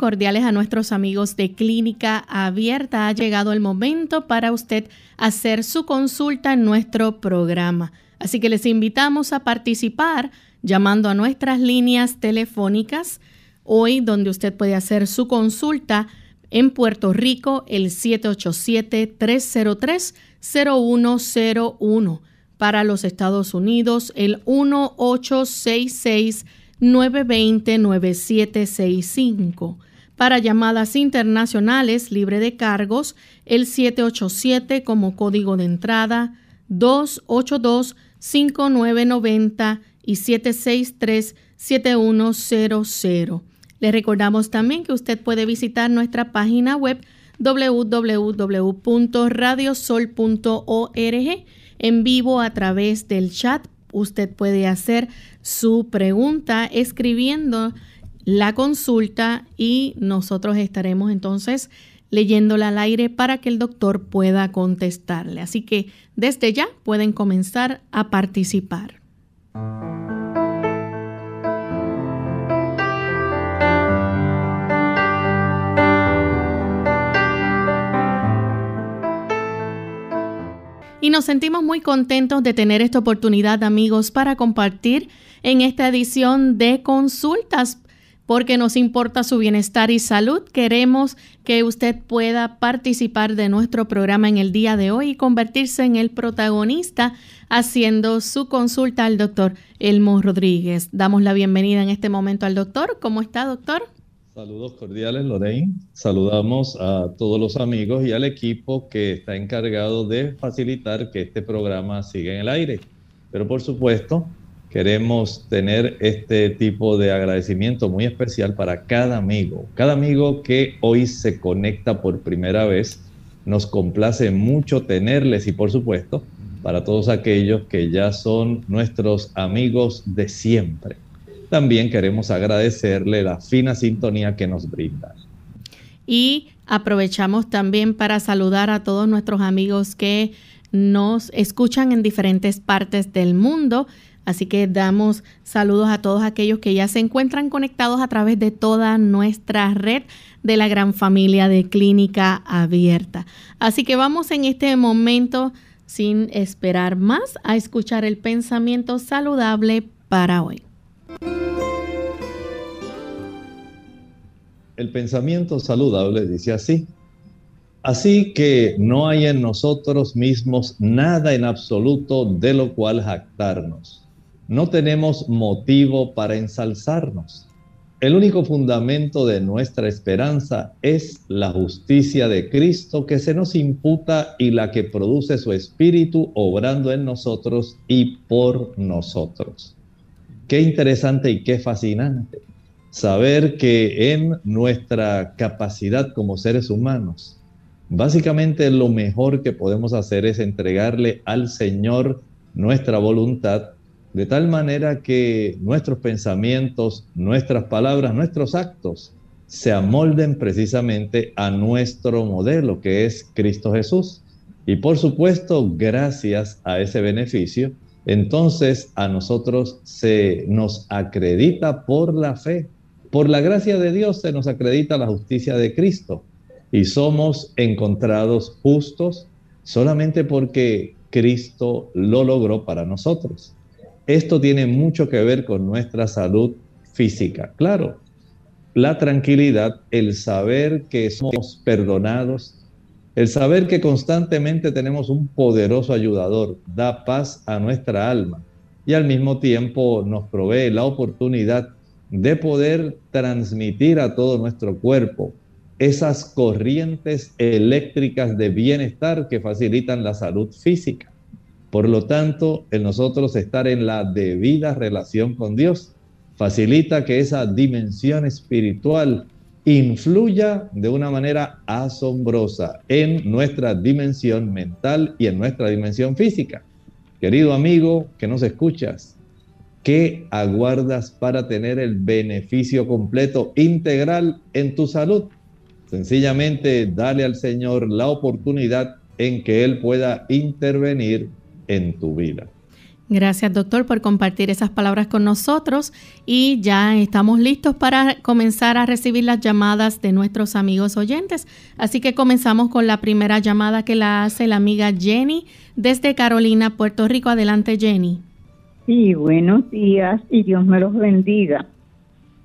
Cordiales a nuestros amigos de Clínica Abierta. Ha llegado el momento para usted hacer su consulta en nuestro programa. Así que les invitamos a participar llamando a nuestras líneas telefónicas hoy donde usted puede hacer su consulta en Puerto Rico el 787-303-0101. Para los Estados Unidos el 1866 920-9765. Para llamadas internacionales libre de cargos, el 787 como código de entrada, 282-5990 y 763-7100. Le recordamos también que usted puede visitar nuestra página web www.radiosol.org en vivo a través del chat usted puede hacer su pregunta escribiendo la consulta y nosotros estaremos entonces leyéndola al aire para que el doctor pueda contestarle. Así que desde ya pueden comenzar a participar. Y nos sentimos muy contentos de tener esta oportunidad, amigos, para compartir en esta edición de consultas porque nos importa su bienestar y salud. Queremos que usted pueda participar de nuestro programa en el día de hoy y convertirse en el protagonista haciendo su consulta al doctor Elmo Rodríguez. Damos la bienvenida en este momento al doctor. ¿Cómo está, doctor? Saludos cordiales, Lorraine. Saludamos a todos los amigos y al equipo que está encargado de facilitar que este programa siga en el aire. Pero por supuesto, queremos tener este tipo de agradecimiento muy especial para cada amigo. Cada amigo que hoy se conecta por primera vez. Nos complace mucho tenerles y por supuesto, para todos aquellos que ya son nuestros amigos de siempre también queremos agradecerle la fina sintonía que nos brinda. Y aprovechamos también para saludar a todos nuestros amigos que nos escuchan en diferentes partes del mundo. Así que damos saludos a todos aquellos que ya se encuentran conectados a través de toda nuestra red de la gran familia de Clínica Abierta. Así que vamos en este momento, sin esperar más, a escuchar el pensamiento saludable para hoy. El pensamiento saludable dice así. Así que no hay en nosotros mismos nada en absoluto de lo cual jactarnos. No tenemos motivo para ensalzarnos. El único fundamento de nuestra esperanza es la justicia de Cristo que se nos imputa y la que produce su Espíritu obrando en nosotros y por nosotros. Qué interesante y qué fascinante saber que en nuestra capacidad como seres humanos, básicamente lo mejor que podemos hacer es entregarle al Señor nuestra voluntad, de tal manera que nuestros pensamientos, nuestras palabras, nuestros actos se amolden precisamente a nuestro modelo, que es Cristo Jesús. Y por supuesto, gracias a ese beneficio, entonces a nosotros se nos acredita por la fe. Por la gracia de Dios se nos acredita la justicia de Cristo y somos encontrados justos solamente porque Cristo lo logró para nosotros. Esto tiene mucho que ver con nuestra salud física. Claro, la tranquilidad, el saber que somos perdonados, el saber que constantemente tenemos un poderoso ayudador da paz a nuestra alma y al mismo tiempo nos provee la oportunidad de poder transmitir a todo nuestro cuerpo esas corrientes eléctricas de bienestar que facilitan la salud física. Por lo tanto, el nosotros estar en la debida relación con Dios facilita que esa dimensión espiritual influya de una manera asombrosa en nuestra dimensión mental y en nuestra dimensión física. Querido amigo que nos escuchas, ¿qué aguardas para tener el beneficio completo, integral en tu salud? Sencillamente dale al Señor la oportunidad en que Él pueda intervenir en tu vida. Gracias, doctor, por compartir esas palabras con nosotros y ya estamos listos para comenzar a recibir las llamadas de nuestros amigos oyentes. Así que comenzamos con la primera llamada que la hace la amiga Jenny desde Carolina, Puerto Rico. Adelante, Jenny. Sí, buenos días y Dios me los bendiga.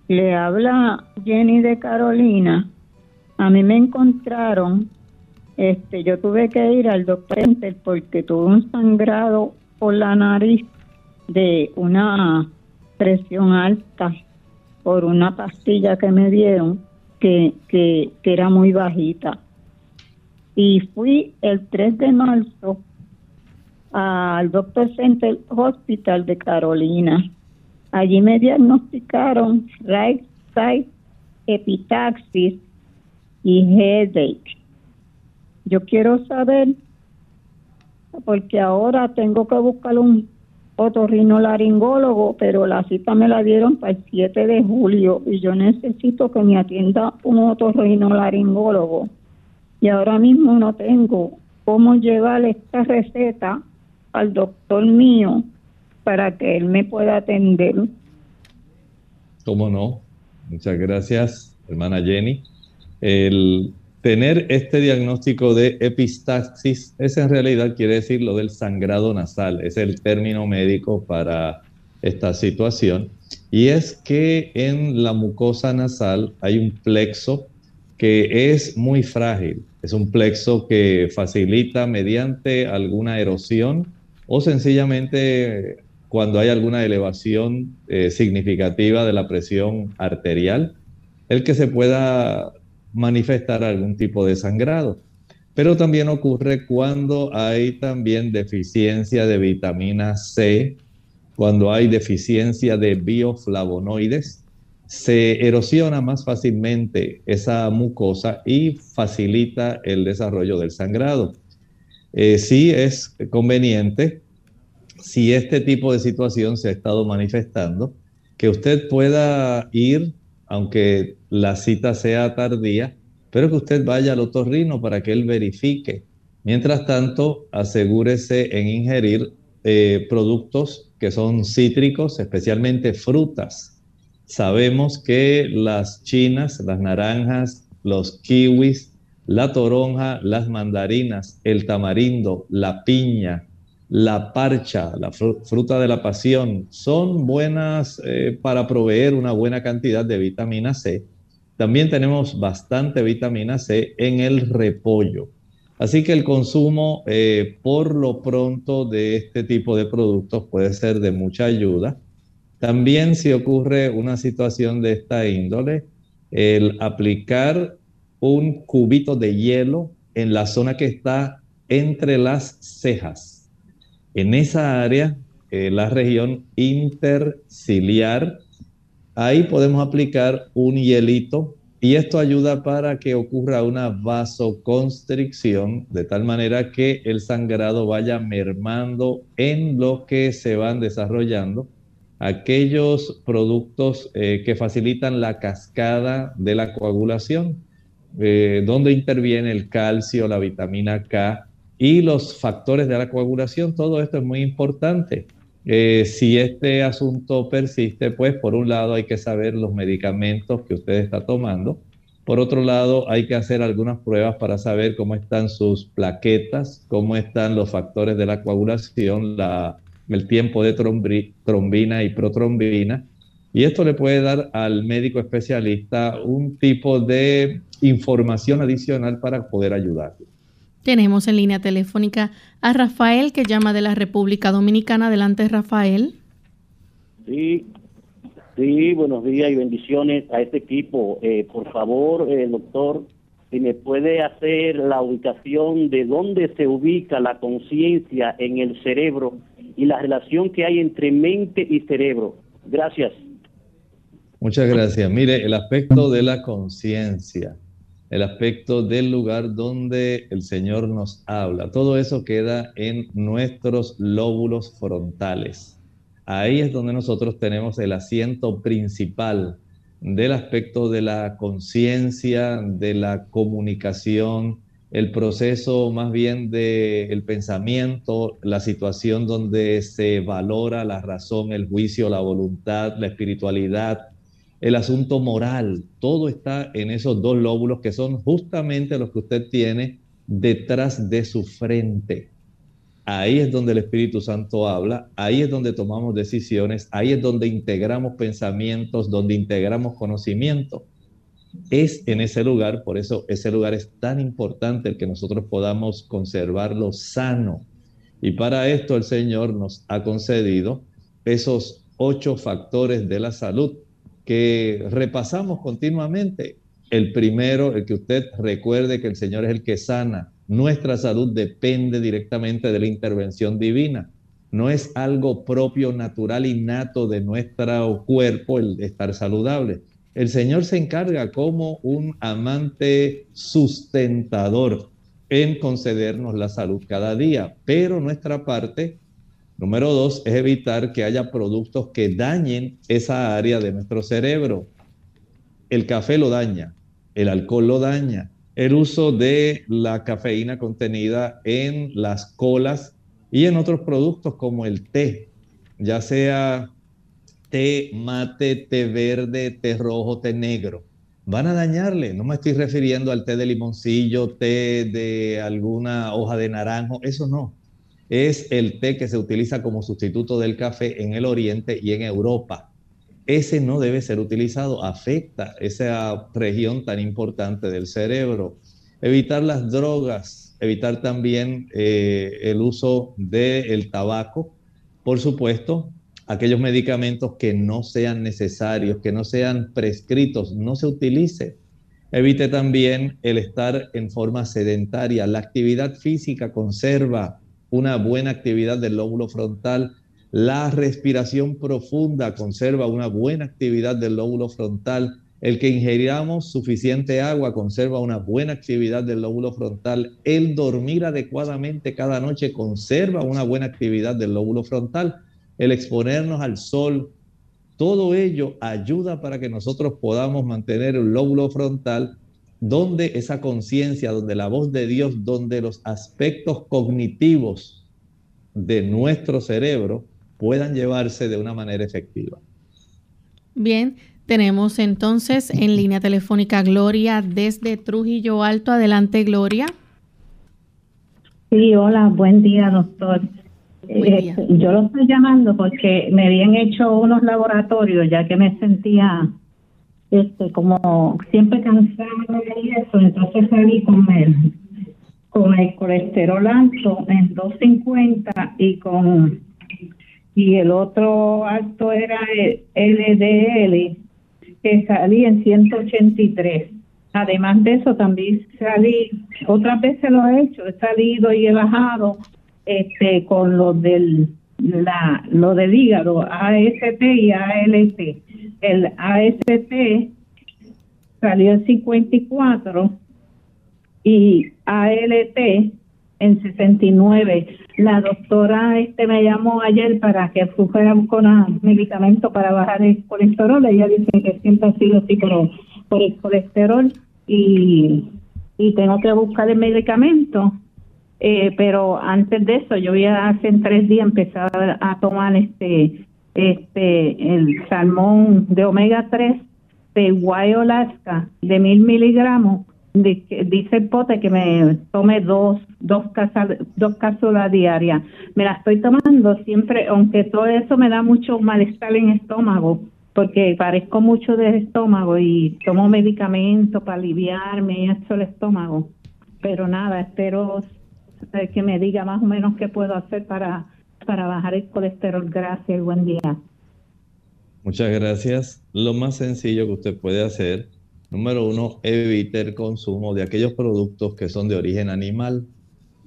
Le habla Jenny de Carolina. A mí me encontraron, este, yo tuve que ir al doctor porque tuve un sangrado por la nariz de una presión alta por una pastilla que me dieron que, que, era muy bajita. Y fui el 3 de marzo al Doctor Center Hospital de Carolina. Allí me diagnosticaron right side epitaxis y headache. Yo quiero saber porque ahora tengo que buscar un otorrinolaringólogo, pero la cita me la dieron para el 7 de julio y yo necesito que me atienda un otorrinolaringólogo. Y ahora mismo no tengo cómo llevar esta receta al doctor mío para que él me pueda atender. ¿Cómo no? Muchas gracias, hermana Jenny. El tener este diagnóstico de epistaxis es en realidad quiere decir lo del sangrado nasal, es el término médico para esta situación. Y es que en la mucosa nasal hay un plexo que es muy frágil, es un plexo que facilita mediante alguna erosión o sencillamente cuando hay alguna elevación eh, significativa de la presión arterial, el que se pueda manifestar algún tipo de sangrado. Pero también ocurre cuando hay también deficiencia de vitamina C, cuando hay deficiencia de bioflavonoides, se erosiona más fácilmente esa mucosa y facilita el desarrollo del sangrado. Eh, sí es conveniente, si este tipo de situación se ha estado manifestando, que usted pueda ir aunque la cita sea tardía, pero que usted vaya al otorrino para que él verifique. Mientras tanto, asegúrese en ingerir eh, productos que son cítricos, especialmente frutas. Sabemos que las chinas, las naranjas, los kiwis, la toronja, las mandarinas, el tamarindo, la piña, la parcha, la fruta de la pasión, son buenas eh, para proveer una buena cantidad de vitamina C. También tenemos bastante vitamina C en el repollo. Así que el consumo eh, por lo pronto de este tipo de productos puede ser de mucha ayuda. También si ocurre una situación de esta índole, el aplicar un cubito de hielo en la zona que está entre las cejas en esa área, eh, la región interciliar, ahí podemos aplicar un hielito y esto ayuda para que ocurra una vasoconstricción de tal manera que el sangrado vaya mermando en lo que se van desarrollando aquellos productos eh, que facilitan la cascada de la coagulación, eh, donde interviene el calcio, la vitamina K, y los factores de la coagulación, todo esto es muy importante. Eh, si este asunto persiste, pues por un lado hay que saber los medicamentos que usted está tomando. Por otro lado, hay que hacer algunas pruebas para saber cómo están sus plaquetas, cómo están los factores de la coagulación, la, el tiempo de trombina y protrombina. Y esto le puede dar al médico especialista un tipo de información adicional para poder ayudarle. Tenemos en línea telefónica a Rafael que llama de la República Dominicana. Adelante, Rafael. Sí, Sí, buenos días y bendiciones a este equipo. Eh, por favor, eh, doctor, si me puede hacer la ubicación de dónde se ubica la conciencia en el cerebro y la relación que hay entre mente y cerebro. Gracias. Muchas gracias. Mire, el aspecto de la conciencia, el aspecto del lugar donde el Señor nos habla, todo eso queda en nuestros lóbulos frontales. Ahí es donde nosotros tenemos el asiento principal del aspecto de la conciencia, de la comunicación, el proceso más bien del pensamiento, la situación donde se valora la razón, el juicio, la voluntad, la espiritualidad, el asunto moral, todo está en esos dos lóbulos que son justamente los que usted tiene detrás de su frente. Ahí es donde el Espíritu Santo habla, ahí es donde tomamos decisiones, ahí es donde integramos pensamientos, donde integramos conocimiento. Es en ese lugar, por eso ese lugar es tan importante el que nosotros podamos conservarlo sano. Y para esto el Señor nos ha concedido esos ocho factores de la salud que repasamos continuamente. El primero, el que usted recuerde que el Señor es el que sana, nuestra salud depende directamente de la intervención divina. No es algo propio, natural, innato de nuestro cuerpo el estar saludable. El Señor se encarga como un amante sustentador en concedernos la salud cada día, pero nuestra parte, número dos, es evitar que haya productos que dañen esa área de nuestro cerebro. El café lo daña, el alcohol lo daña, el uso de la cafeína contenida en las colas y en otros productos como el té, ya sea té mate, té verde, té rojo, té negro. Van a dañarle. No me estoy refiriendo al té de limoncillo, té de alguna hoja de naranjo, eso no. Es el té que se utiliza como sustituto del café en el Oriente y en Europa ese no debe ser utilizado, afecta esa región tan importante del cerebro. Evitar las drogas, evitar también eh, el uso del tabaco, por supuesto, aquellos medicamentos que no sean necesarios, que no sean prescritos, no se utilice. Evite también el estar en forma sedentaria. La actividad física conserva una buena actividad del lóbulo frontal, la respiración profunda conserva una buena actividad del lóbulo frontal. El que ingeramos suficiente agua conserva una buena actividad del lóbulo frontal. El dormir adecuadamente cada noche conserva una buena actividad del lóbulo frontal. El exponernos al sol, todo ello ayuda para que nosotros podamos mantener el lóbulo frontal donde esa conciencia, donde la voz de Dios, donde los aspectos cognitivos de nuestro cerebro puedan llevarse de una manera efectiva. Bien, tenemos entonces en línea telefónica Gloria desde Trujillo Alto. Adelante, Gloria. Sí, hola, buen día, doctor. Eh, yo lo estoy llamando porque me habían hecho unos laboratorios ya que me sentía este como siempre cansada y eso, entonces salí con el, con el colesterol alto en 250 y con y el otro acto era el LDL, que salí en 183. Además de eso, también salí, otras veces lo he hecho, he salido y he bajado este con lo del la lo del hígado, AST y ALT. El AST salió en 54 y ALT en 69. La doctora este me llamó ayer para que fuéramos con medicamento para bajar el colesterol. Ella dice que siempre ha sido así por, el colesterol y, y tengo que buscar el medicamento. Eh, pero antes de eso, yo ya hace tres días empezar a tomar este este el salmón de omega 3 de Guay de mil miligramos dice el pote que me tome dos, dos, dos cápsulas diarias. Me la estoy tomando siempre, aunque todo eso me da mucho malestar en estómago, porque parezco mucho de estómago y tomo medicamentos para aliviarme esto el estómago. Pero nada, espero eh, que me diga más o menos qué puedo hacer para, para bajar el colesterol. Gracias buen día. Muchas gracias. Lo más sencillo que usted puede hacer, número uno, evite el consumo de aquellos productos que son de origen animal.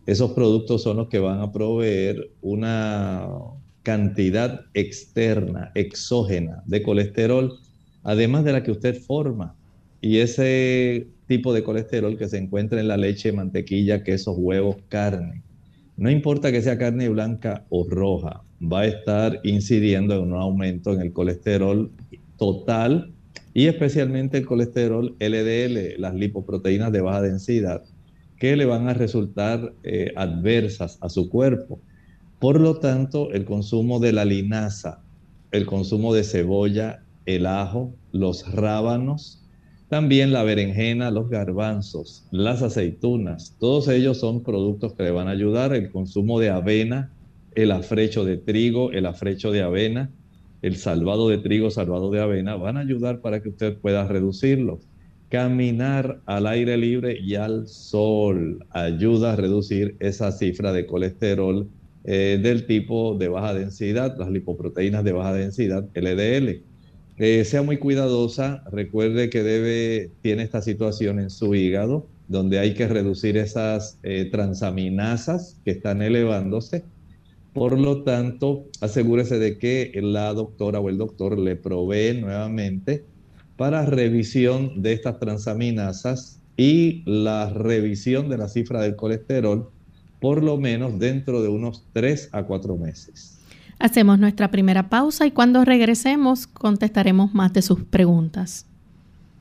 Esos productos son los que van a proveer una cantidad externa, exógena de colesterol, además de la que usted forma. Y ese tipo de colesterol que se encuentra en la leche, mantequilla, quesos, huevos, carne. No importa que sea carne blanca o roja, va a estar incidiendo en un aumento en el colesterol total y especialmente el colesterol LDL, las lipoproteínas de baja densidad, que le van a resultar eh, adversas a su cuerpo. Por lo tanto, el consumo de la linaza, el consumo de cebolla, el ajo, los rábanos, también la berenjena, los garbanzos, las aceitunas, todos ellos son productos que le van a ayudar. El consumo de avena, el afrecho de trigo, el afrecho de avena, el salvado de trigo, salvado de avena, van a ayudar para que usted pueda reducirlo. Caminar al aire libre y al sol ayuda a reducir esa cifra de colesterol eh, del tipo de baja densidad, las lipoproteínas de baja densidad, LDL. Eh, sea muy cuidadosa, recuerde que debe, tiene esta situación en su hígado, donde hay que reducir esas eh, transaminasas que están elevándose. Por lo tanto, asegúrese de que la doctora o el doctor le provee nuevamente para revisión de estas transaminasas y la revisión de la cifra del colesterol, por lo menos dentro de unos 3 a 4 meses. Hacemos nuestra primera pausa y cuando regresemos contestaremos más de sus preguntas.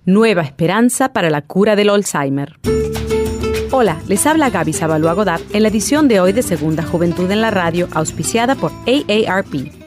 Nueva esperanza para la cura del Alzheimer. Hola, les habla Gaby Sabalua Godard en la edición de hoy de Segunda Juventud en la Radio, auspiciada por AARP.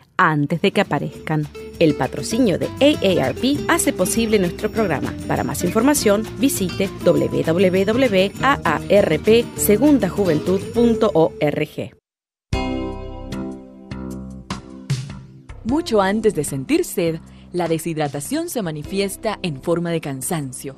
antes de que aparezcan. El patrocinio de AARP hace posible nuestro programa. Para más información, visite www.aarpsegundajuventud.org. Mucho antes de sentir sed, la deshidratación se manifiesta en forma de cansancio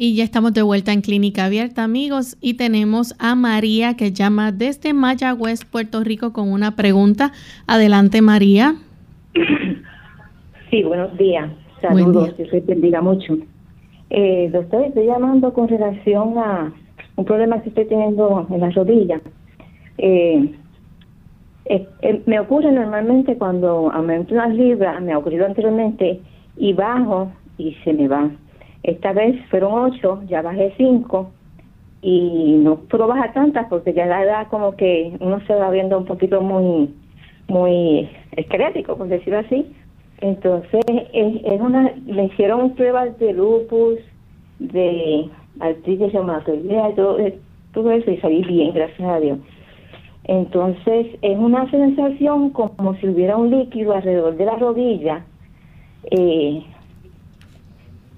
Y ya estamos de vuelta en Clínica Abierta, amigos, y tenemos a María que llama desde Mayagüez, Puerto Rico, con una pregunta. Adelante, María. Sí, buenos días. Saludos, que se bendiga mucho. Eh, doctor, estoy llamando con relación a, un problema que estoy teniendo en la rodilla. Eh, eh, me ocurre normalmente cuando aumento unas libras, me ha ocurrido anteriormente, y bajo y se me va. Esta vez fueron ocho, ya bajé cinco y no puedo bajar tantas porque ya la edad como que uno se va viendo un poquito muy muy esquelético, por decirlo así. Entonces, es, una, me hicieron pruebas de lupus, de artritis reumatoidea, todo, todo eso y salí bien, gracias a Dios. Entonces, es una sensación como si hubiera un líquido alrededor de la rodilla, eh,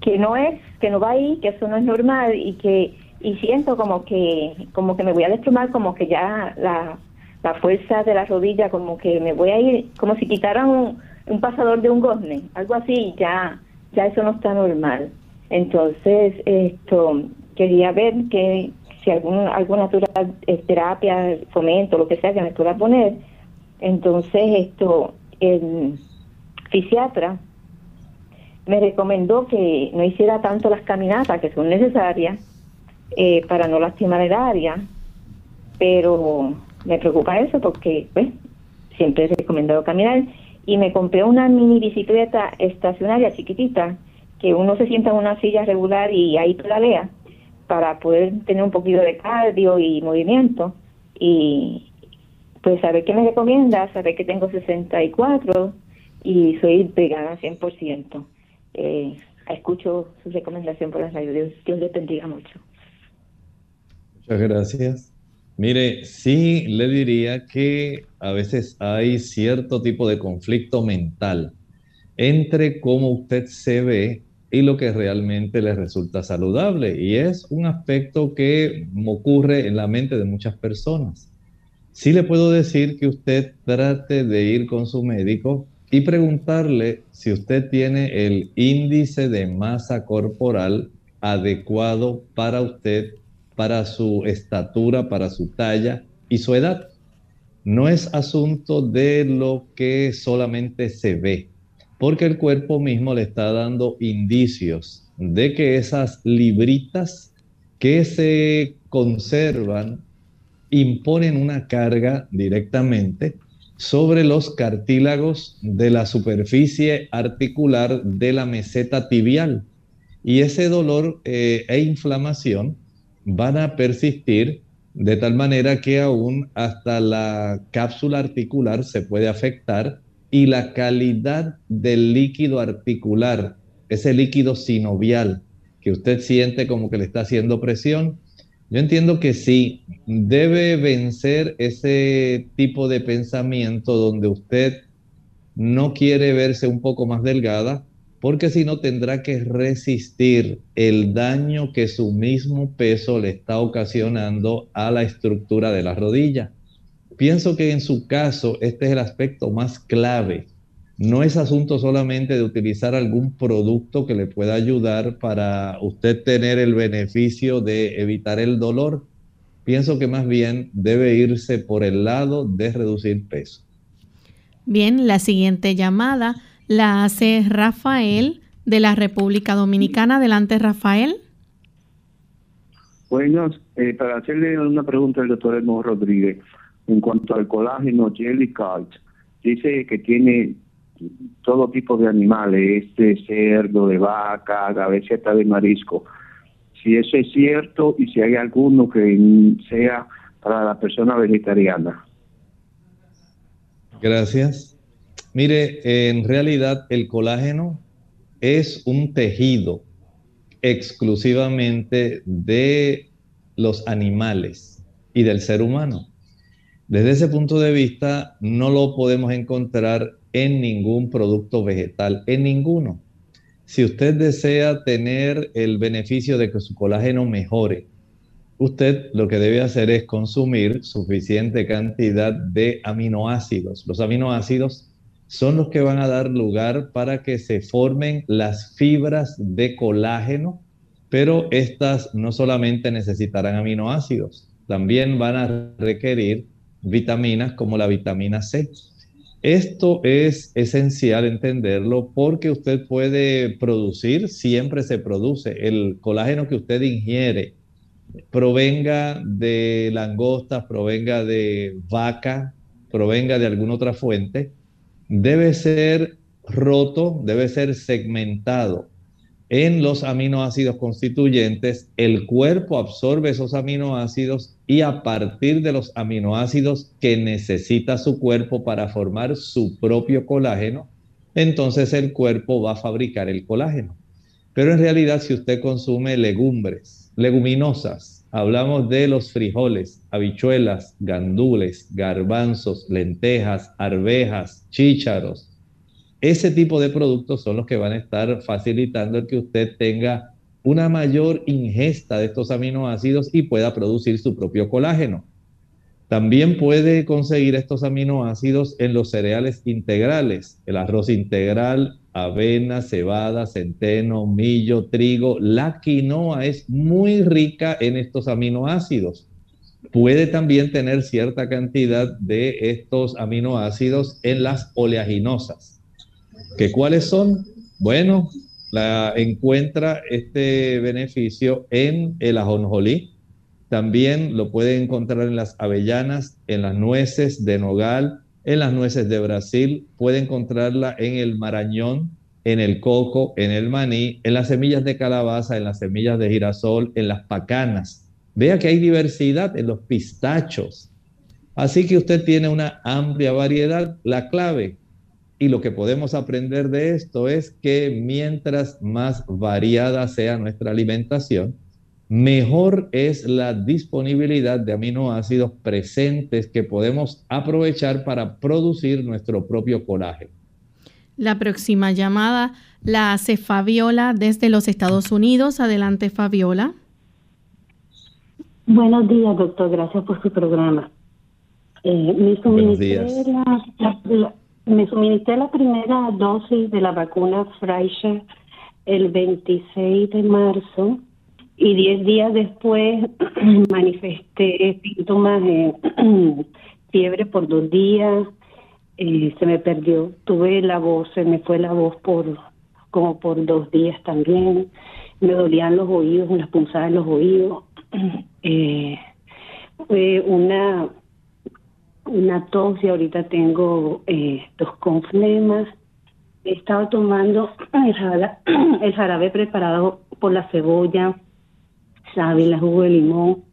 que no es, que no va ahí, que eso no es normal y que y siento como que como que me voy a desplomar, como que ya la, la fuerza de la rodilla, como que me voy a ir, como si quitaran un, un pasador de un gozne, algo así, ya ya eso no está normal. Entonces, esto quería ver que si algún, alguna terapia, fomento, lo que sea que me pueda poner. Entonces, esto, el fisiatra me recomendó que no hiciera tanto las caminatas que son necesarias eh, para no lastimar el área, pero me preocupa eso porque pues, siempre he recomendado caminar y me compré una mini bicicleta estacionaria chiquitita que uno se sienta en una silla regular y ahí pedalea para poder tener un poquito de cardio y movimiento y pues saber qué me recomienda, saber que tengo 64 y soy vegana 100%. Eh, escucho su recomendación por las radio. Dios, Dios le bendiga mucho. Muchas gracias. Mire, sí le diría que a veces hay cierto tipo de conflicto mental entre cómo usted se ve y lo que realmente le resulta saludable. Y es un aspecto que ocurre en la mente de muchas personas. Sí le puedo decir que usted trate de ir con su médico y preguntarle si usted tiene el índice de masa corporal adecuado para usted, para su estatura, para su talla y su edad. No es asunto de lo que solamente se ve, porque el cuerpo mismo le está dando indicios de que esas libritas que se conservan imponen una carga directamente sobre los cartílagos de la superficie articular de la meseta tibial. Y ese dolor eh, e inflamación van a persistir de tal manera que aún hasta la cápsula articular se puede afectar y la calidad del líquido articular, ese líquido sinovial que usted siente como que le está haciendo presión, yo entiendo que sí, debe vencer ese tipo de pensamiento donde usted no quiere verse un poco más delgada, porque si no tendrá que resistir el daño que su mismo peso le está ocasionando a la estructura de la rodilla. Pienso que en su caso este es el aspecto más clave no es asunto solamente de utilizar algún producto que le pueda ayudar para usted tener el beneficio de evitar el dolor. Pienso que más bien debe irse por el lado de reducir peso. Bien, la siguiente llamada la hace Rafael de la República Dominicana. Adelante, Rafael. Buenas, eh, para hacerle una pregunta al doctor Elmo Rodríguez en cuanto al colágeno Jelly Cult. Dice que tiene todo tipo de animales, este cerdo, de vaca, a veces hasta de marisco. Si eso es cierto y si hay alguno que sea para la persona vegetariana. Gracias. Mire, en realidad el colágeno es un tejido exclusivamente de los animales y del ser humano. Desde ese punto de vista, no lo podemos encontrar en ningún producto vegetal, en ninguno. Si usted desea tener el beneficio de que su colágeno mejore, usted lo que debe hacer es consumir suficiente cantidad de aminoácidos. Los aminoácidos son los que van a dar lugar para que se formen las fibras de colágeno, pero estas no solamente necesitarán aminoácidos, también van a requerir vitaminas como la vitamina C. Esto es esencial entenderlo porque usted puede producir, siempre se produce, el colágeno que usted ingiere provenga de langostas, provenga de vaca, provenga de alguna otra fuente, debe ser roto, debe ser segmentado en los aminoácidos constituyentes, el cuerpo absorbe esos aminoácidos y a partir de los aminoácidos que necesita su cuerpo para formar su propio colágeno, entonces el cuerpo va a fabricar el colágeno. Pero en realidad si usted consume legumbres, leguminosas, hablamos de los frijoles, habichuelas, gandules, garbanzos, lentejas, arvejas, chícharos, ese tipo de productos son los que van a estar facilitando el que usted tenga una mayor ingesta de estos aminoácidos y pueda producir su propio colágeno. También puede conseguir estos aminoácidos en los cereales integrales, el arroz integral, avena, cebada, centeno, millo, trigo. La quinoa es muy rica en estos aminoácidos. Puede también tener cierta cantidad de estos aminoácidos en las oleaginosas ¿Que ¿Cuáles son? Bueno, la, encuentra este beneficio en el ajonjolí. También lo puede encontrar en las avellanas, en las nueces de nogal, en las nueces de Brasil. Puede encontrarla en el marañón, en el coco, en el maní, en las semillas de calabaza, en las semillas de girasol, en las pacanas. Vea que hay diversidad en los pistachos. Así que usted tiene una amplia variedad. La clave, y lo que podemos aprender de esto es que mientras más variada sea nuestra alimentación, mejor es la disponibilidad de aminoácidos presentes que podemos aprovechar para producir nuestro propio colágeno. La próxima llamada la hace Fabiola desde los Estados Unidos. Adelante, Fabiola. Buenos días, doctor. Gracias por su programa. Eh, Buenos días me suministré la primera dosis de la vacuna Pfizer el 26 de marzo y 10 días después manifesté síntomas de fiebre por dos días, eh, se me perdió, tuve la voz, se me fue la voz por como por dos días también, me dolían los oídos, unas punzadas en los oídos, eh, fue una una tos y ahorita tengo eh, tos con flemas. He estado tomando el jarabe, el jarabe preparado por la cebolla, sábila, jugo de limón,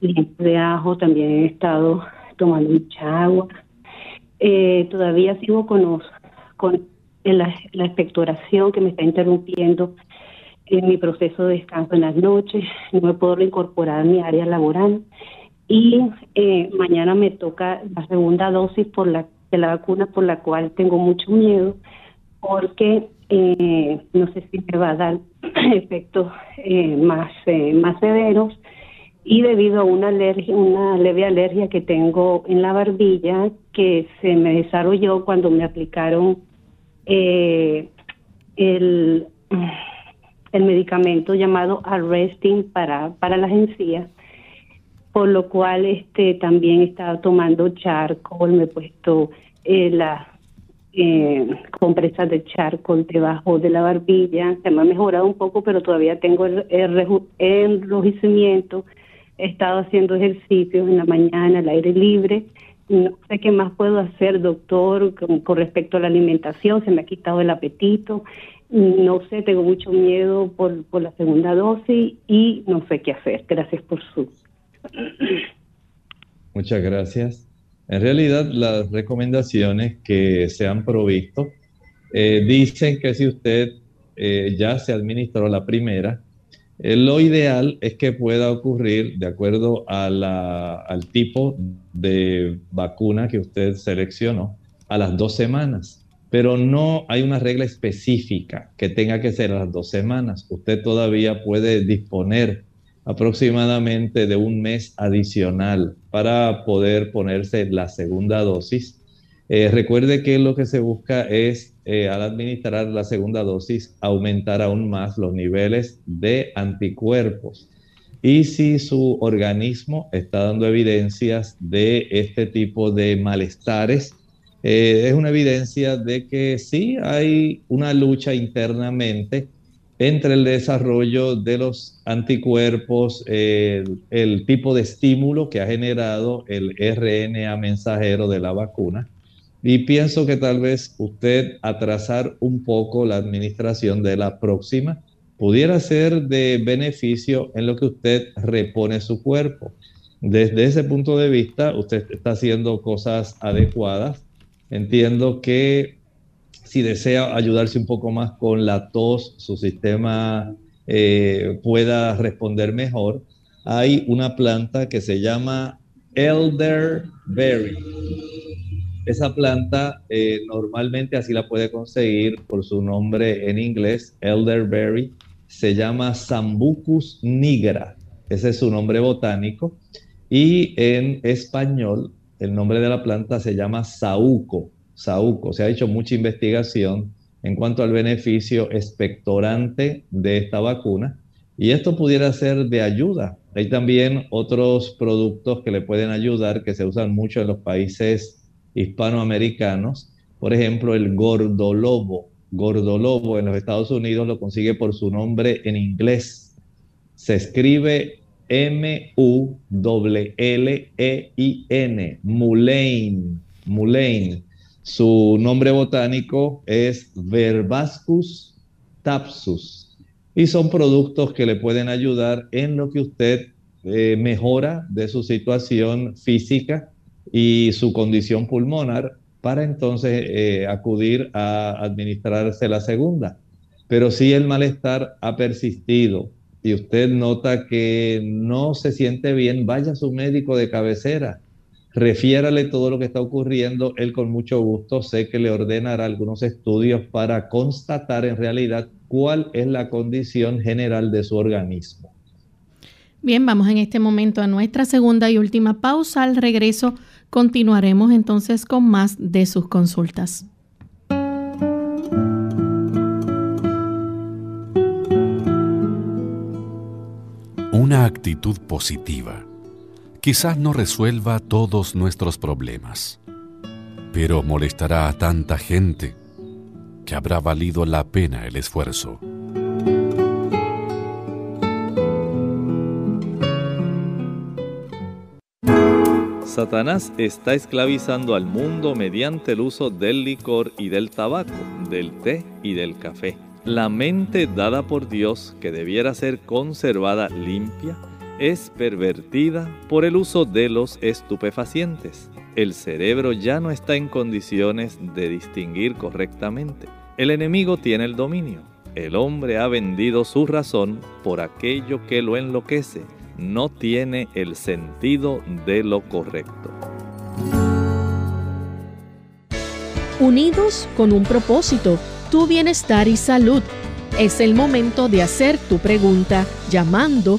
de ajo. También he estado tomando mucha agua. Eh, todavía sigo con, con la, la expectoración que me está interrumpiendo en mi proceso de descanso en las noches. No me puedo reincorporar a mi área laboral y eh, mañana me toca la segunda dosis por la de la vacuna por la cual tengo mucho miedo porque eh, no sé si me va a dar efectos eh, más más severos. Y debido a una alergia una leve alergia que tengo en la barbilla que se me desarrolló cuando me aplicaron el el medicamento llamado Arresting para para las encías por lo cual este también he estado tomando charcoal, me he puesto eh, las eh, compresas de charcoal debajo de la barbilla, se me ha mejorado un poco, pero todavía tengo el, enrojecimiento, he estado haciendo ejercicios en la mañana al aire libre, no sé qué más puedo hacer, doctor, con, respecto a la alimentación, se me ha quitado el apetito, no sé, tengo mucho miedo por, por la segunda dosis y no sé qué hacer. Gracias por su Muchas gracias. En realidad, las recomendaciones que se han provisto eh, dicen que si usted eh, ya se administró la primera, eh, lo ideal es que pueda ocurrir de acuerdo al tipo de vacuna que usted seleccionó a las dos semanas. Pero no hay una regla específica que tenga que ser a las dos semanas. Usted todavía puede disponer aproximadamente de un mes adicional para poder ponerse la segunda dosis. Eh, recuerde que lo que se busca es, eh, al administrar la segunda dosis, aumentar aún más los niveles de anticuerpos. Y si su organismo está dando evidencias de este tipo de malestares, eh, es una evidencia de que sí hay una lucha internamente entre el desarrollo de los anticuerpos, el, tipo de estímulo que ha generado el RNA mensajero de la vacuna. Y pienso que tal vez usted atrasar un poco la administración de la próxima pudiera ser de beneficio en lo que usted repone su cuerpo. Desde ese punto de vista, usted está haciendo cosas adecuadas. Entiendo que si desea ayudarse un poco más con la tos, su sistema eh, pueda responder mejor, hay una planta que se llama elderberry. Esa planta eh, normalmente así la puede conseguir por su nombre en inglés, elderberry. Se llama Sambucus nigra. Ese es su nombre botánico. Y en español, el nombre de la planta se llama saúco. Saúco. Se ha hecho mucha investigación en cuanto al beneficio expectorante de esta vacuna y esto pudiera ser de ayuda. Hay también otros productos que le pueden ayudar que se usan mucho en los países hispanoamericanos. Por ejemplo, el gordolobo. Gordolobo en los Estados Unidos lo consigue por su nombre en inglés. Se escribe M-U-L-L-E-I-N. Mulane. Mulane. Su nombre botánico es Verbascus tapsus y son productos que le pueden ayudar en lo que usted eh, mejora de su situación física y su condición pulmonar para entonces eh, acudir a administrarse la segunda. Pero si el malestar ha persistido y usted nota que no se siente bien, vaya a su médico de cabecera refiérale todo lo que está ocurriendo. Él con mucho gusto sé que le ordenará algunos estudios para constatar en realidad cuál es la condición general de su organismo. Bien, vamos en este momento a nuestra segunda y última pausa. Al regreso continuaremos entonces con más de sus consultas. Una actitud positiva quizás no resuelva todos nuestros problemas, pero molestará a tanta gente que habrá valido la pena el esfuerzo. Satanás está esclavizando al mundo mediante el uso del licor y del tabaco, del té y del café. La mente dada por Dios, que debiera ser conservada limpia, es pervertida por el uso de los estupefacientes. El cerebro ya no está en condiciones de distinguir correctamente. El enemigo tiene el dominio. El hombre ha vendido su razón por aquello que lo enloquece. No tiene el sentido de lo correcto. Unidos con un propósito, tu bienestar y salud. Es el momento de hacer tu pregunta llamando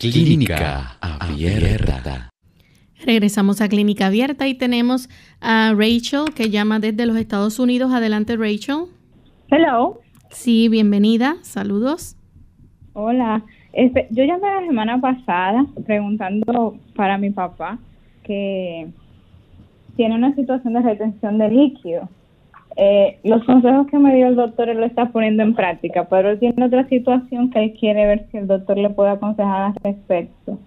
Clínica Abierta. Regresamos a Clínica Abierta y tenemos a Rachel que llama desde los Estados Unidos. Adelante, Rachel. Hello. Sí, bienvenida. Saludos. Hola. Este, yo llamé la semana pasada preguntando para mi papá que tiene una situación de retención de líquido eh, los consejos que me dio el doctor él lo está poniendo en práctica, pero él tiene otra situación que él quiere ver si el doctor le puede aconsejar al respecto.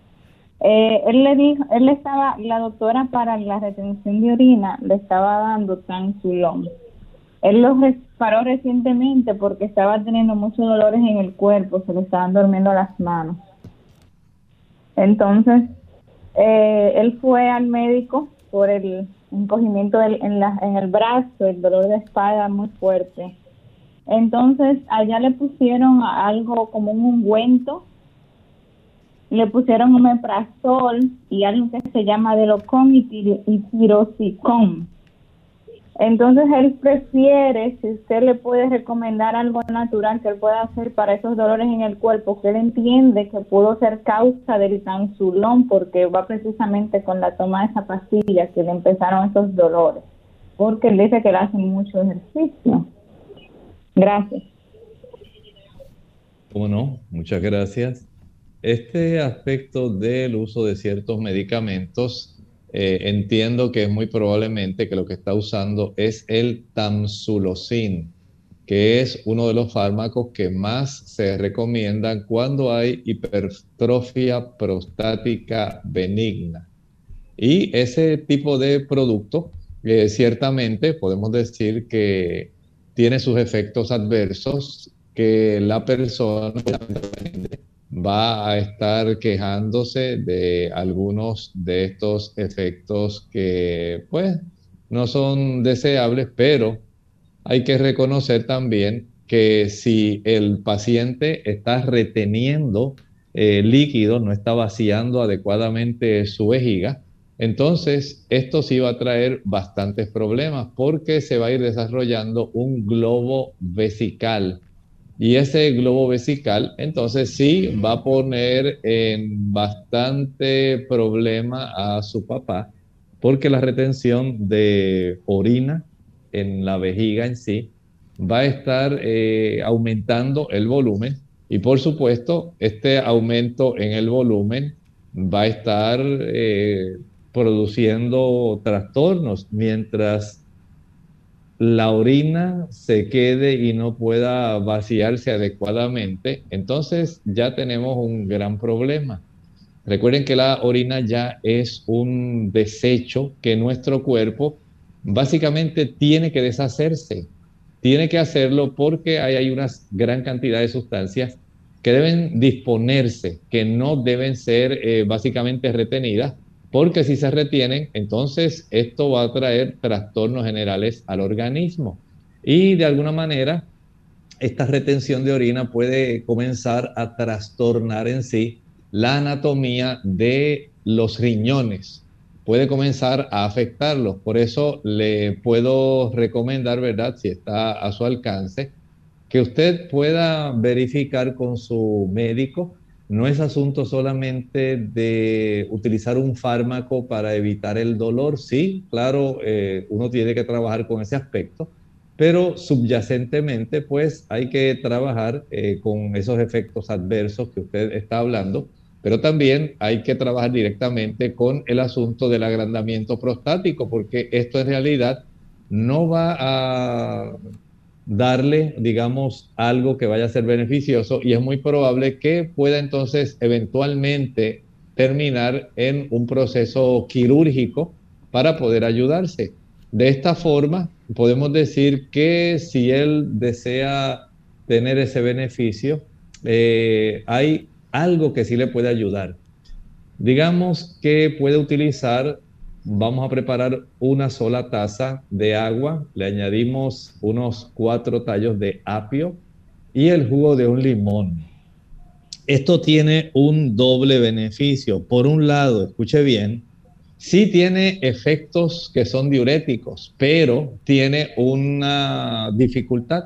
Eh, él le dijo, él estaba, la doctora para la retención de orina le estaba dando tranquilón. Él lo paró recientemente porque estaba teniendo muchos dolores en el cuerpo, se le estaban durmiendo las manos. Entonces, eh, él fue al médico por el encogimiento en, la, en el brazo, el dolor de espalda muy fuerte. Entonces, allá le pusieron algo como un ungüento, le pusieron un meprazol y algo que se llama Delocom y, tirosicom. Entonces él prefiere, si usted le puede recomendar algo natural que él pueda hacer para esos dolores en el cuerpo, que él entiende que pudo ser causa del tansulón, porque va precisamente con la toma de esa pastilla que le empezaron esos dolores, porque él dice que le hace mucho ejercicio. Gracias. Bueno, muchas gracias. Este aspecto del uso de ciertos medicamentos eh, entiendo que es muy probablemente que lo que está usando es el tamsulosin, que es uno de los fármacos que más se recomiendan cuando hay hipertrofia prostática benigna. Y ese tipo de producto, eh, ciertamente podemos decir que tiene sus efectos adversos que la persona va a estar quejándose de algunos de estos efectos que pues no son deseables, pero hay que reconocer también que si el paciente está reteniendo eh, líquido, no está vaciando adecuadamente su vejiga, entonces esto sí va a traer bastantes problemas porque se va a ir desarrollando un globo vesical y ese globo vesical, entonces sí va a poner en bastante problema a su papá, porque la retención de orina en la vejiga en sí va a estar eh, aumentando el volumen y por supuesto este aumento en el volumen va a estar eh, produciendo trastornos mientras la orina se quede y no pueda vaciarse adecuadamente, entonces ya tenemos un gran problema. Recuerden que la orina ya es un desecho que nuestro cuerpo básicamente tiene que deshacerse. Tiene que hacerlo porque hay, una gran cantidad de sustancias que deben disponerse, que no deben ser eh, básicamente retenidas porque si se retienen, entonces esto va a traer trastornos generales al organismo. Y de alguna manera, esta retención de orina puede comenzar a trastornar en sí la anatomía de los riñones. Puede comenzar a afectarlos. Por eso le puedo recomendar, ¿verdad? Si está a su alcance, que usted pueda verificar con su médico no es asunto solamente de utilizar un fármaco para evitar el dolor. Sí, claro, eh, uno tiene que trabajar con ese aspecto, pero subyacentemente, pues hay que trabajar eh, con esos efectos adversos que usted está hablando, pero también hay que trabajar directamente con el asunto del agrandamiento prostático, porque esto en realidad no va a darle, digamos, algo que vaya a ser beneficioso y es muy probable que pueda entonces eventualmente terminar en un proceso quirúrgico para poder ayudarse. De esta forma, podemos decir que si él desea tener ese beneficio, eh, hay algo que sí le puede ayudar. Digamos que puede utilizar vamos a preparar una sola taza de agua, le añadimos unos cuatro tallos de apio y el jugo de un limón. Esto tiene un doble beneficio. Por un lado, escuche bien, sí tiene efectos que son diuréticos, pero tiene una dificultad.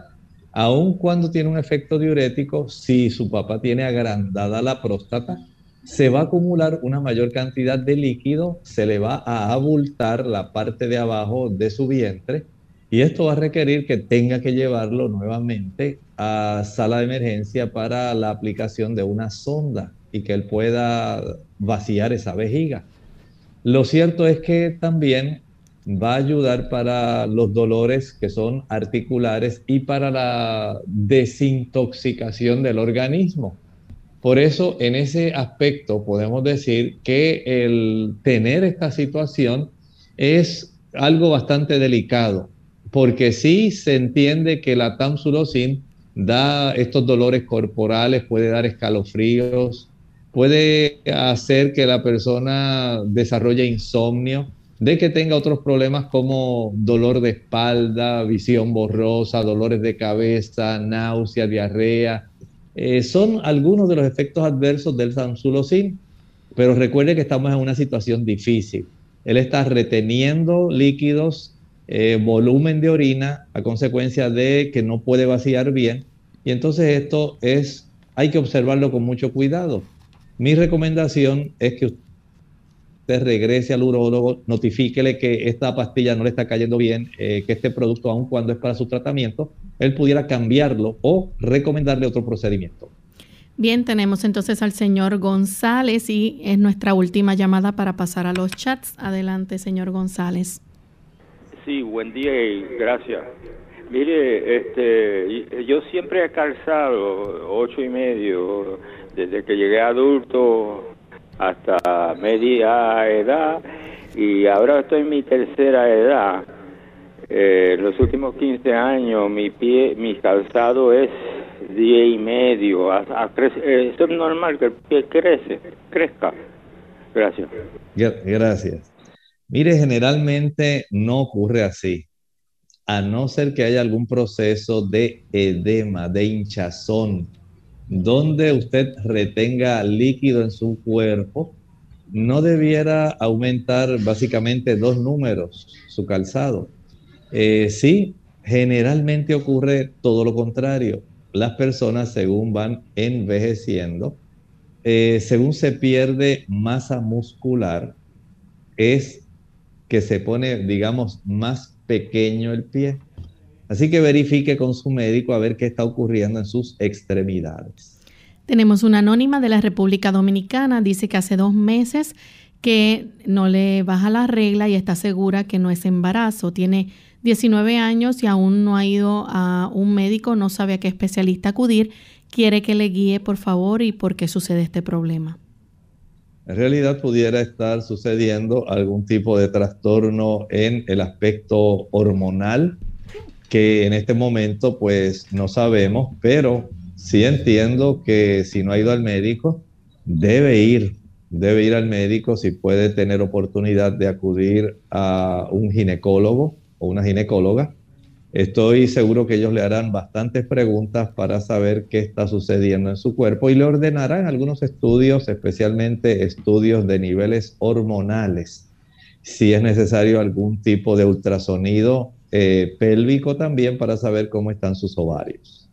Aun cuando tiene un efecto diurético, si su papá tiene agrandada la próstata, se va a acumular una mayor cantidad de líquido, se le va a abultar la parte de abajo de su vientre y esto va a requerir que tenga que llevarlo nuevamente a sala de emergencia para la aplicación de una sonda y que él pueda vaciar esa vejiga. Lo cierto es que también va a ayudar para los dolores que son articulares y para la desintoxicación del organismo. Por eso, en ese aspecto, podemos decir que el tener esta situación es algo bastante delicado, porque sí se entiende que la tamsulosin da estos dolores corporales, puede dar escalofríos, puede hacer que la persona desarrolle insomnio, de que tenga otros problemas como dolor de espalda, visión borrosa, dolores de cabeza, náusea, diarrea, eh, son algunos de los efectos adversos del samsulosín, pero recuerde que estamos en una situación difícil. Él está reteniendo líquidos eh, volumen de orina a consecuencia de que no puede vaciar bien. Y entonces esto es, hay que observarlo con mucho cuidado. Mi recomendación es que usted regrese al urólogo, notifíquele que esta pastilla no le está cayendo bien, eh, que este producto, aun cuando es para su tratamiento, él pudiera cambiarlo o recomendarle otro procedimiento. Bien, tenemos entonces al señor González y es nuestra última llamada para pasar a los chats. Adelante, señor González. Sí, buen día y gracias. Mire, este, yo siempre he calzado ocho y medio desde que llegué adulto hasta media edad y ahora estoy en mi tercera edad. Eh, los últimos 15 años mi pie, mi calzado es diez y medio. Eh, es normal que el pie crece, crezca. Gracias. Gracias. Mire, generalmente no ocurre así, a no ser que haya algún proceso de edema, de hinchazón, donde usted retenga líquido en su cuerpo, no debiera aumentar básicamente dos números su calzado. Eh, sí, generalmente ocurre todo lo contrario. Las personas, según van envejeciendo, eh, según se pierde masa muscular, es que se pone, digamos, más pequeño el pie. Así que verifique con su médico a ver qué está ocurriendo en sus extremidades. Tenemos una anónima de la República Dominicana, dice que hace dos meses que no le baja la regla y está segura que no es embarazo. Tiene 19 años y aún no ha ido a un médico, no sabe a qué especialista acudir. Quiere que le guíe, por favor, y por qué sucede este problema en realidad pudiera estar sucediendo algún tipo de trastorno en el aspecto hormonal que en este momento pues no sabemos, pero sí entiendo que si no ha ido al médico, debe ir, debe ir al médico si puede tener oportunidad de acudir a un ginecólogo o una ginecóloga Estoy seguro que ellos le harán bastantes preguntas para saber qué está sucediendo en su cuerpo y le ordenarán algunos estudios, especialmente estudios de niveles hormonales. Si es necesario algún tipo de ultrasonido eh, pélvico también para saber cómo están sus ovarios.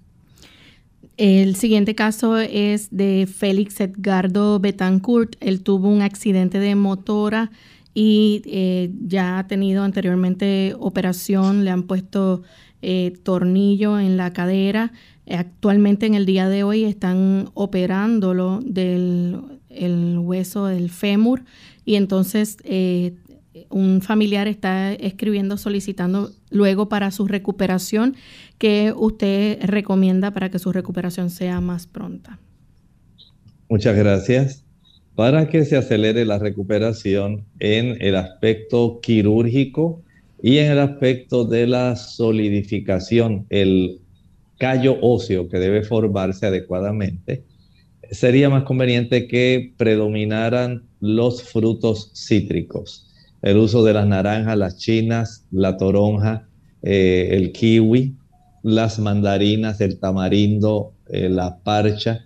El siguiente caso es de Félix Edgardo Betancourt. Él tuvo un accidente de motora y eh, ya ha tenido anteriormente operación, le han puesto eh, tornillo en la cadera. Actualmente en el día de hoy están operándolo del el hueso del fémur y entonces eh, un familiar está escribiendo solicitando luego para su recuperación que usted recomienda para que su recuperación sea más pronta. Muchas gracias para que se acelere la recuperación en el aspecto quirúrgico y en el aspecto de la solidificación, el callo óseo que debe formarse adecuadamente, sería más conveniente que predominaran los frutos cítricos. El uso de las naranjas, las chinas, la toronja, eh, el kiwi, las mandarinas, el tamarindo, eh, la parcha,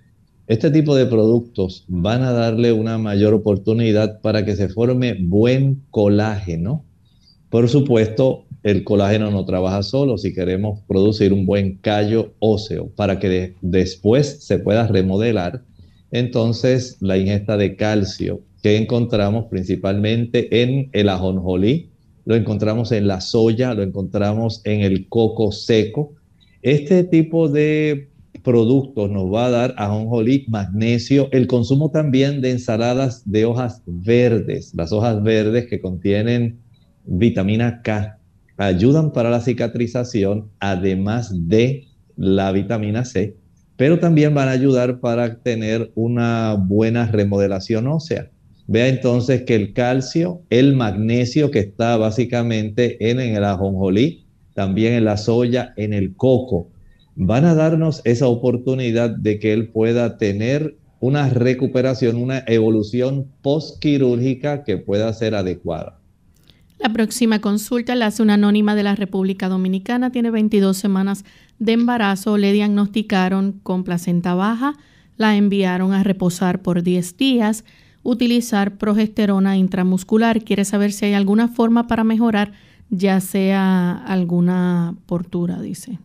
este tipo de productos van a darle una mayor oportunidad para que se forme buen colágeno. Por supuesto, el colágeno no trabaja solo si queremos producir un buen callo óseo para que después se pueda remodelar. Entonces, la ingesta de calcio que encontramos principalmente en el ajonjolí, lo encontramos en la soya, lo encontramos en el coco seco. Este tipo de productos nos va a dar ajonjolí, magnesio, el consumo también de ensaladas de hojas verdes, las hojas verdes que contienen vitamina K, ayudan para la cicatrización, además de la vitamina C, pero también van a ayudar para tener una buena remodelación ósea. Vea entonces que el calcio, el magnesio que está básicamente en, en el ajonjolí, también en la soya, en el coco, van a darnos esa oportunidad de que él pueda tener una recuperación, una evolución postquirúrgica que pueda ser adecuada. La próxima consulta la hace una anónima de la República Dominicana, tiene 22 semanas de embarazo, le diagnosticaron con placenta baja, la enviaron a reposar por 10 días, utilizar progesterona intramuscular, quiere saber si hay alguna forma para mejorar ya sea alguna portura, dice.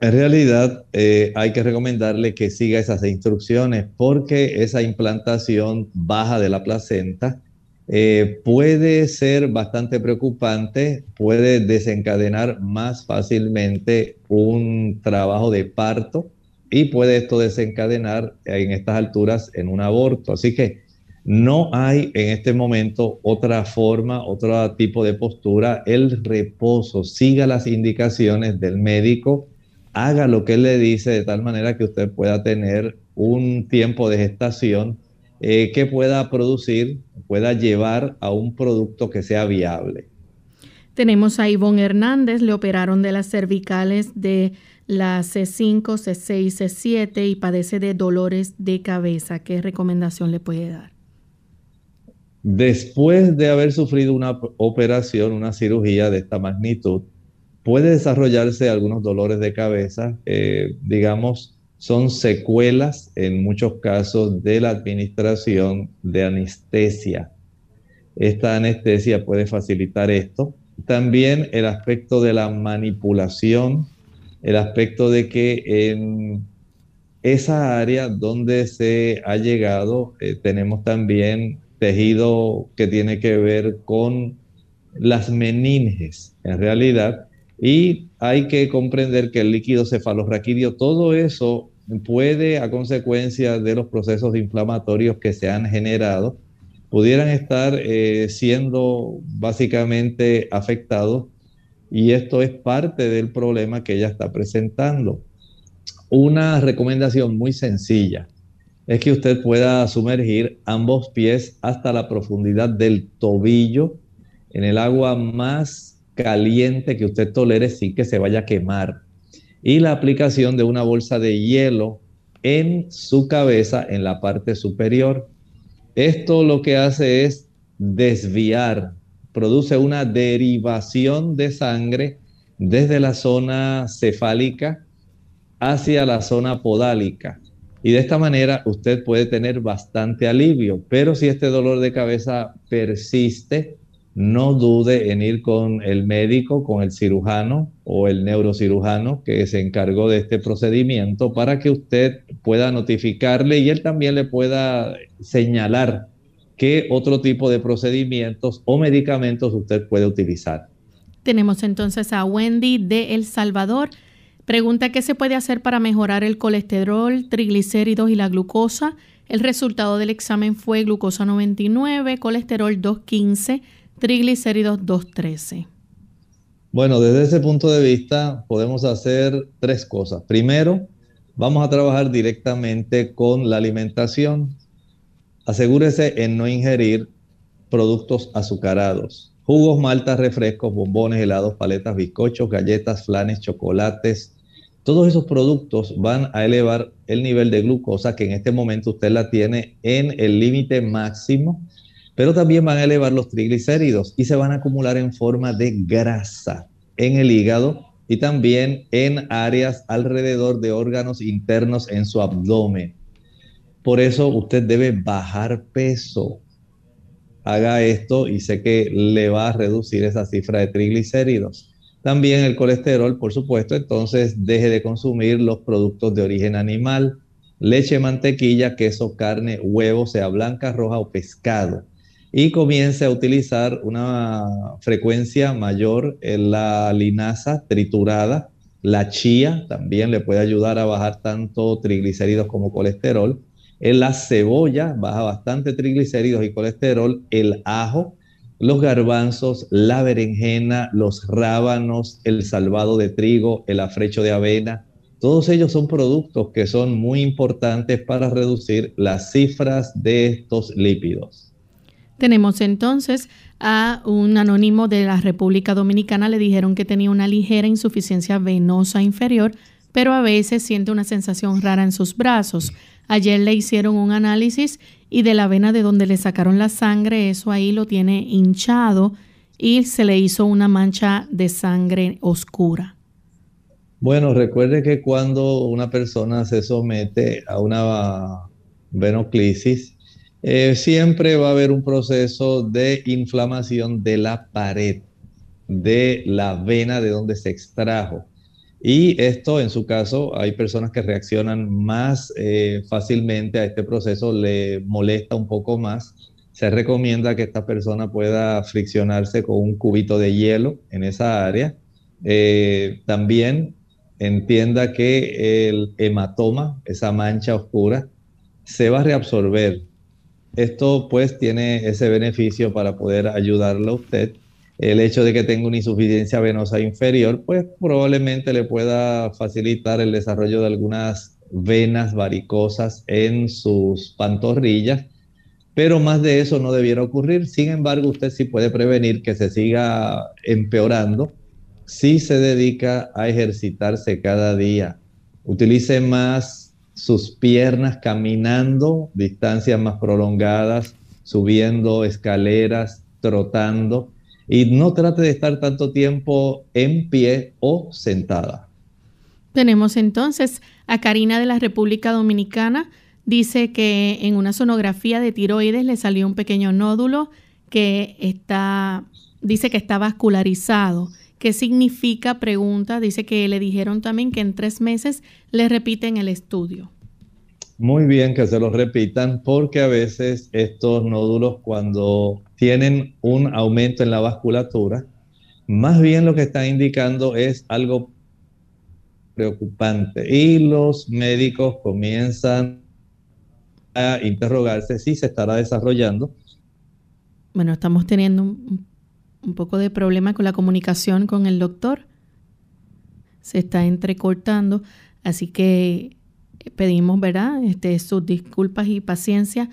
En realidad eh, hay que recomendarle que siga esas instrucciones porque esa implantación baja de la placenta eh, puede ser bastante preocupante, puede desencadenar más fácilmente un trabajo de parto y puede esto desencadenar en estas alturas en un aborto. Así que no hay en este momento otra forma, otro tipo de postura. El reposo, siga las indicaciones del médico haga lo que él le dice de tal manera que usted pueda tener un tiempo de gestación eh, que pueda producir, pueda llevar a un producto que sea viable. Tenemos a Ivonne Hernández, le operaron de las cervicales de la C5, C6, C7 y padece de dolores de cabeza. ¿Qué recomendación le puede dar? Después de haber sufrido una operación, una cirugía de esta magnitud, puede desarrollarse algunos dolores de cabeza, eh, digamos, son secuelas en muchos casos de la administración de anestesia. Esta anestesia puede facilitar esto. También el aspecto de la manipulación, el aspecto de que en esa área donde se ha llegado eh, tenemos también tejido que tiene que ver con las meninges. En realidad, y hay que comprender que el líquido cefalorraquídeo, todo eso puede, a consecuencia de los procesos inflamatorios que se han generado, pudieran estar eh, siendo básicamente afectados y esto es parte del problema que ella está presentando. Una recomendación muy sencilla es que usted pueda sumergir ambos pies hasta la profundidad del tobillo en el agua más caliente que usted tolere sin que se vaya a quemar. Y la aplicación de una bolsa de hielo en su cabeza en la parte superior. Esto lo que hace es desviar, produce una derivación de sangre desde la zona cefálica hacia la zona podálica. Y de esta manera usted puede tener bastante alivio, pero si este dolor de cabeza persiste, no dude en ir con el médico, con el cirujano o el neurocirujano que se encargó de este procedimiento para que usted pueda notificarle y él también le pueda señalar qué otro tipo de procedimientos o medicamentos usted puede utilizar. Tenemos entonces a Wendy de El Salvador. Pregunta qué se puede hacer para mejorar el colesterol, triglicéridos y la glucosa. El resultado del examen fue glucosa 99, colesterol 215 triglicéridos 213? Bueno, desde ese punto de vista podemos hacer tres cosas. Primero, vamos a trabajar directamente con la alimentación. Asegúrese en no ingerir productos azucarados, jugos, maltas, refrescos, bombones, helados, paletas, bizcochos, galletas, flanes, chocolates. Todos esos productos van a elevar el nivel de glucosa que en este momento usted la tiene en el límite máximo pero también van a elevar los triglicéridos y se van a acumular en forma de grasa en el hígado y también en áreas alrededor de órganos internos en su abdomen. Por eso usted debe bajar peso. Haga esto y sé que le va a reducir esa cifra de triglicéridos. También el colesterol, por supuesto, entonces deje de consumir los productos de origen animal, leche, mantequilla, queso, carne, huevo, sea blanca, roja o pescado y comience a utilizar una frecuencia mayor en la linaza triturada. La chía también le puede ayudar a bajar tanto triglicéridos como colesterol. En la cebolla baja bastante triglicéridos y colesterol. El ajo, los garbanzos, la berenjena, los rábanos, el salvado de trigo, el afrecho de avena. Todos ellos son productos que son muy importantes para reducir las cifras de estos lípidos. Tenemos entonces a un anónimo de la República Dominicana, le dijeron que tenía una ligera insuficiencia venosa inferior, pero a veces siente una sensación rara en sus brazos. Ayer le hicieron un análisis y de la vena de donde le sacaron la sangre, eso ahí lo tiene hinchado y se le hizo una mancha de sangre oscura. Bueno, recuerde que cuando una persona se somete a una venoclisis, eh, siempre va a haber un proceso de inflamación de la pared. de la vena de donde se extrajo. Y esto, en su caso, hay personas que reaccionan más eh, fácilmente a este proceso, le molesta un poco más. Se recomienda que esta persona pueda friccionarse con un cubito de hielo en esa área. Eh, también entienda que el hematoma, esa mancha oscura, se va a reabsorber. Esto pues tiene ese beneficio para poder ayudarle a usted el hecho de que tenga una insuficiencia venosa inferior, pues probablemente le pueda facilitar el desarrollo de algunas venas varicosas en sus pantorrillas, pero más de eso no debiera ocurrir. Sin embargo, usted sí puede prevenir que se siga empeorando si se dedica a ejercitarse cada día. Utilice más sus piernas caminando distancias más prolongadas, subiendo escaleras, trotando y no trate de estar tanto tiempo en pie o sentada. Tenemos entonces a Karina de la República Dominicana. Dice que en una sonografía de tiroides le salió un pequeño nódulo que está, dice que está vascularizado. ¿Qué significa? Pregunta. Dice que le dijeron también que en tres meses le repiten el estudio. Muy bien que se lo repitan porque a veces estos nódulos cuando tienen un aumento en la vasculatura, más bien lo que están indicando es algo preocupante y los médicos comienzan a interrogarse si se estará desarrollando. Bueno, estamos teniendo un, un poco de problema con la comunicación con el doctor. Se está entrecortando, así que pedimos, ¿verdad? Este, sus disculpas y paciencia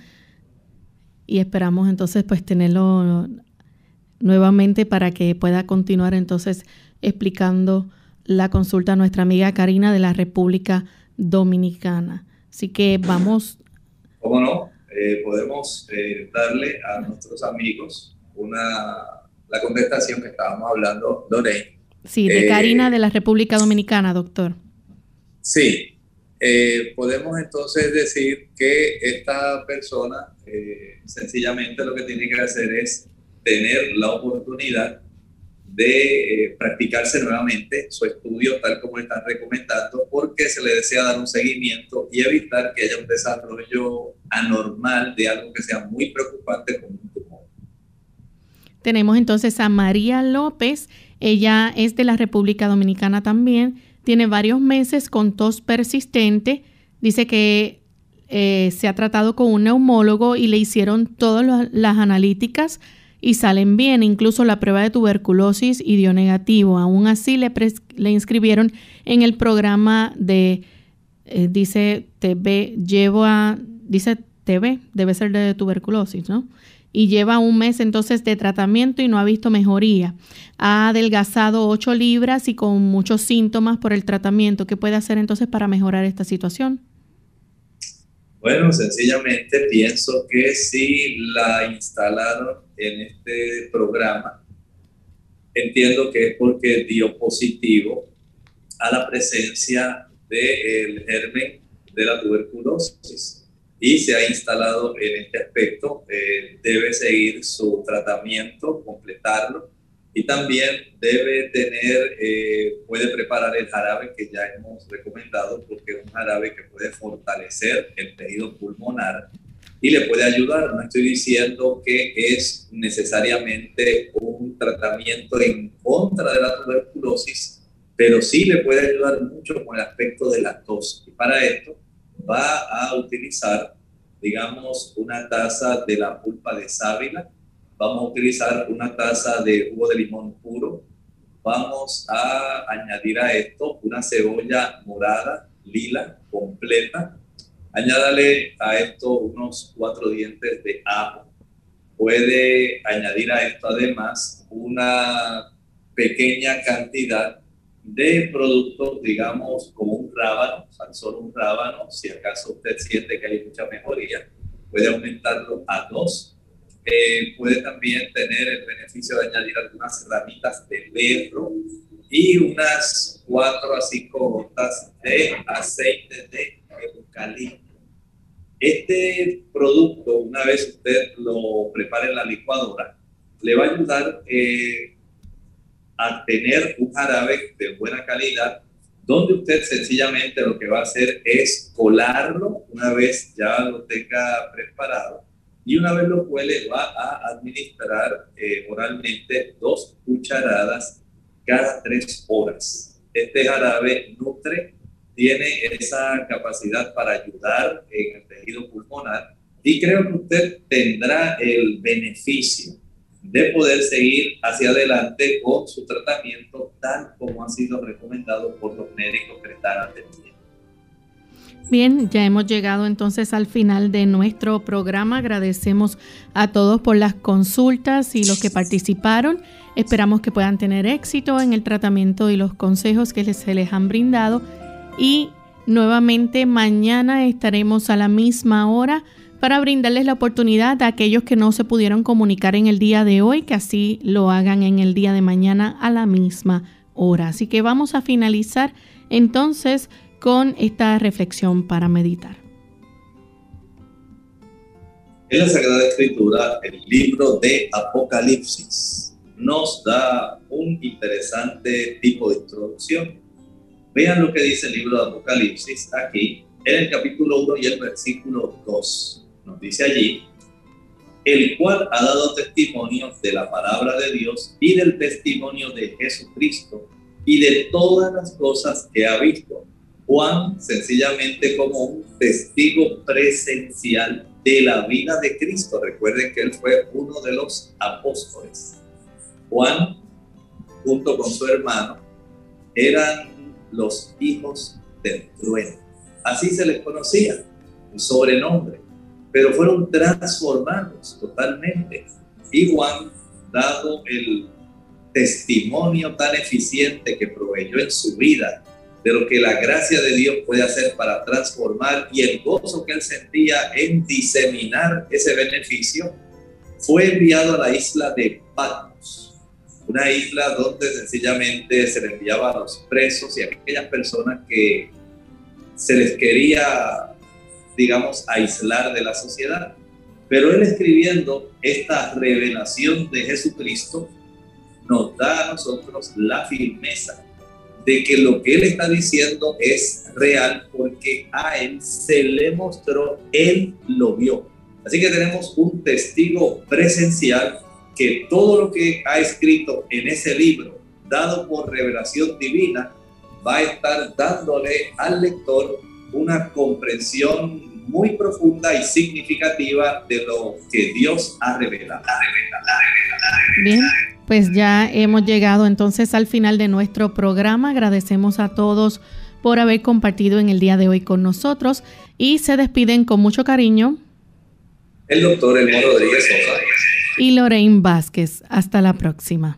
y esperamos entonces pues tenerlo nuevamente para que pueda continuar entonces explicando la consulta a nuestra amiga Karina de la República Dominicana. Así que vamos. ¿Cómo no? Eh, podemos eh, darle a nuestros amigos una, la contestación que estábamos hablando, Lorraine. Sí, de Karina eh, de la República Dominicana, doctor. Sí, eh, podemos entonces decir que esta persona eh, sencillamente lo que tiene que hacer es tener la oportunidad de eh, practicarse nuevamente su estudio tal como están recomendando porque se le desea dar un seguimiento y evitar que haya un desarrollo anormal de algo que sea muy preocupante como un. Tenemos entonces a María López, ella es de la República Dominicana también tiene varios meses con tos persistente. Dice que eh, se ha tratado con un neumólogo y le hicieron todas las analíticas y salen bien, incluso la prueba de tuberculosis y dio negativo. Aún así le, le inscribieron en el programa de, eh, dice TB, llevo a, dice TB, debe ser de tuberculosis, ¿no? Y lleva un mes entonces de tratamiento y no ha visto mejoría. Ha adelgazado 8 libras y con muchos síntomas por el tratamiento. ¿Qué puede hacer entonces para mejorar esta situación? Bueno, sencillamente pienso que si la instalaron en este programa, entiendo que es porque dio positivo a la presencia del germen de la tuberculosis y se ha instalado en este aspecto, eh, debe seguir su tratamiento, completarlo y también debe tener, eh, puede preparar el jarabe que ya hemos recomendado porque es un jarabe que puede fortalecer el tejido pulmonar y le puede ayudar. No estoy diciendo que es necesariamente un tratamiento en contra de la tuberculosis, pero sí le puede ayudar mucho con el aspecto de la tos. Y para esto va a utilizar, digamos, una taza de la pulpa de sábila, vamos a utilizar una taza de jugo de limón puro, vamos a añadir a esto una cebolla morada, lila, completa, añádale a esto unos cuatro dientes de ajo, puede añadir a esto además una pequeña cantidad de productos, digamos, como un rábano, solo un rábano, si acaso usted siente que hay mucha mejoría, puede aumentarlo a dos. Eh, puede también tener el beneficio de añadir algunas ramitas de berro y unas cuatro a cinco gotas de aceite de eucalipto. Este producto, una vez usted lo prepare en la licuadora, le va a ayudar eh, a tener un jarabe de buena calidad, donde usted sencillamente lo que va a hacer es colarlo una vez ya lo tenga preparado y una vez lo cuele va a administrar eh, oralmente dos cucharadas cada tres horas. Este jarabe nutre, tiene esa capacidad para ayudar en el tejido pulmonar y creo que usted tendrá el beneficio de poder seguir hacia adelante con su tratamiento tal como ha sido recomendado por los médicos que están atendiendo. Bien, ya hemos llegado entonces al final de nuestro programa. Agradecemos a todos por las consultas y los que participaron. Esperamos que puedan tener éxito en el tratamiento y los consejos que se les han brindado. Y nuevamente mañana estaremos a la misma hora para brindarles la oportunidad a aquellos que no se pudieron comunicar en el día de hoy, que así lo hagan en el día de mañana a la misma hora. Así que vamos a finalizar entonces con esta reflexión para meditar. En la Sagrada Escritura, el libro de Apocalipsis nos da un interesante tipo de introducción. Vean lo que dice el libro de Apocalipsis aquí en el capítulo 1 y el versículo 2 nos dice allí, el cual ha dado testimonio de la palabra de Dios y del testimonio de Jesucristo y de todas las cosas que ha visto. Juan sencillamente como un testigo presencial de la vida de Cristo. Recuerden que él fue uno de los apóstoles. Juan, junto con su hermano, eran los hijos del trueno. Así se les conocía, un sobrenombre pero fueron transformados totalmente. Y Juan, dado el testimonio tan eficiente que proveyó en su vida de lo que la gracia de Dios puede hacer para transformar y el gozo que él sentía en diseminar ese beneficio, fue enviado a la isla de Patmos, una isla donde sencillamente se le enviaba a los presos y a aquellas personas que se les quería digamos, aislar de la sociedad. Pero él escribiendo esta revelación de Jesucristo nos da a nosotros la firmeza de que lo que él está diciendo es real porque a él se le mostró, él lo vio. Así que tenemos un testigo presencial que todo lo que ha escrito en ese libro, dado por revelación divina, va a estar dándole al lector una comprensión muy profunda y significativa de lo que Dios ha revelado. Bien, pues ya hemos llegado entonces al final de nuestro programa. Agradecemos a todos por haber compartido en el día de hoy con nosotros y se despiden con mucho cariño. El doctor Elmo Rodríguez Y Lorraine Vázquez. Hasta la próxima.